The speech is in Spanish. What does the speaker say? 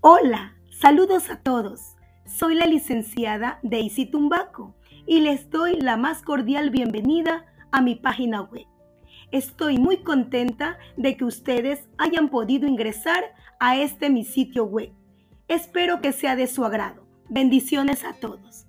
Hola, saludos a todos. Soy la licenciada Daisy Tumbaco y les doy la más cordial bienvenida a mi página web. Estoy muy contenta de que ustedes hayan podido ingresar a este mi sitio web. Espero que sea de su agrado. Bendiciones a todos.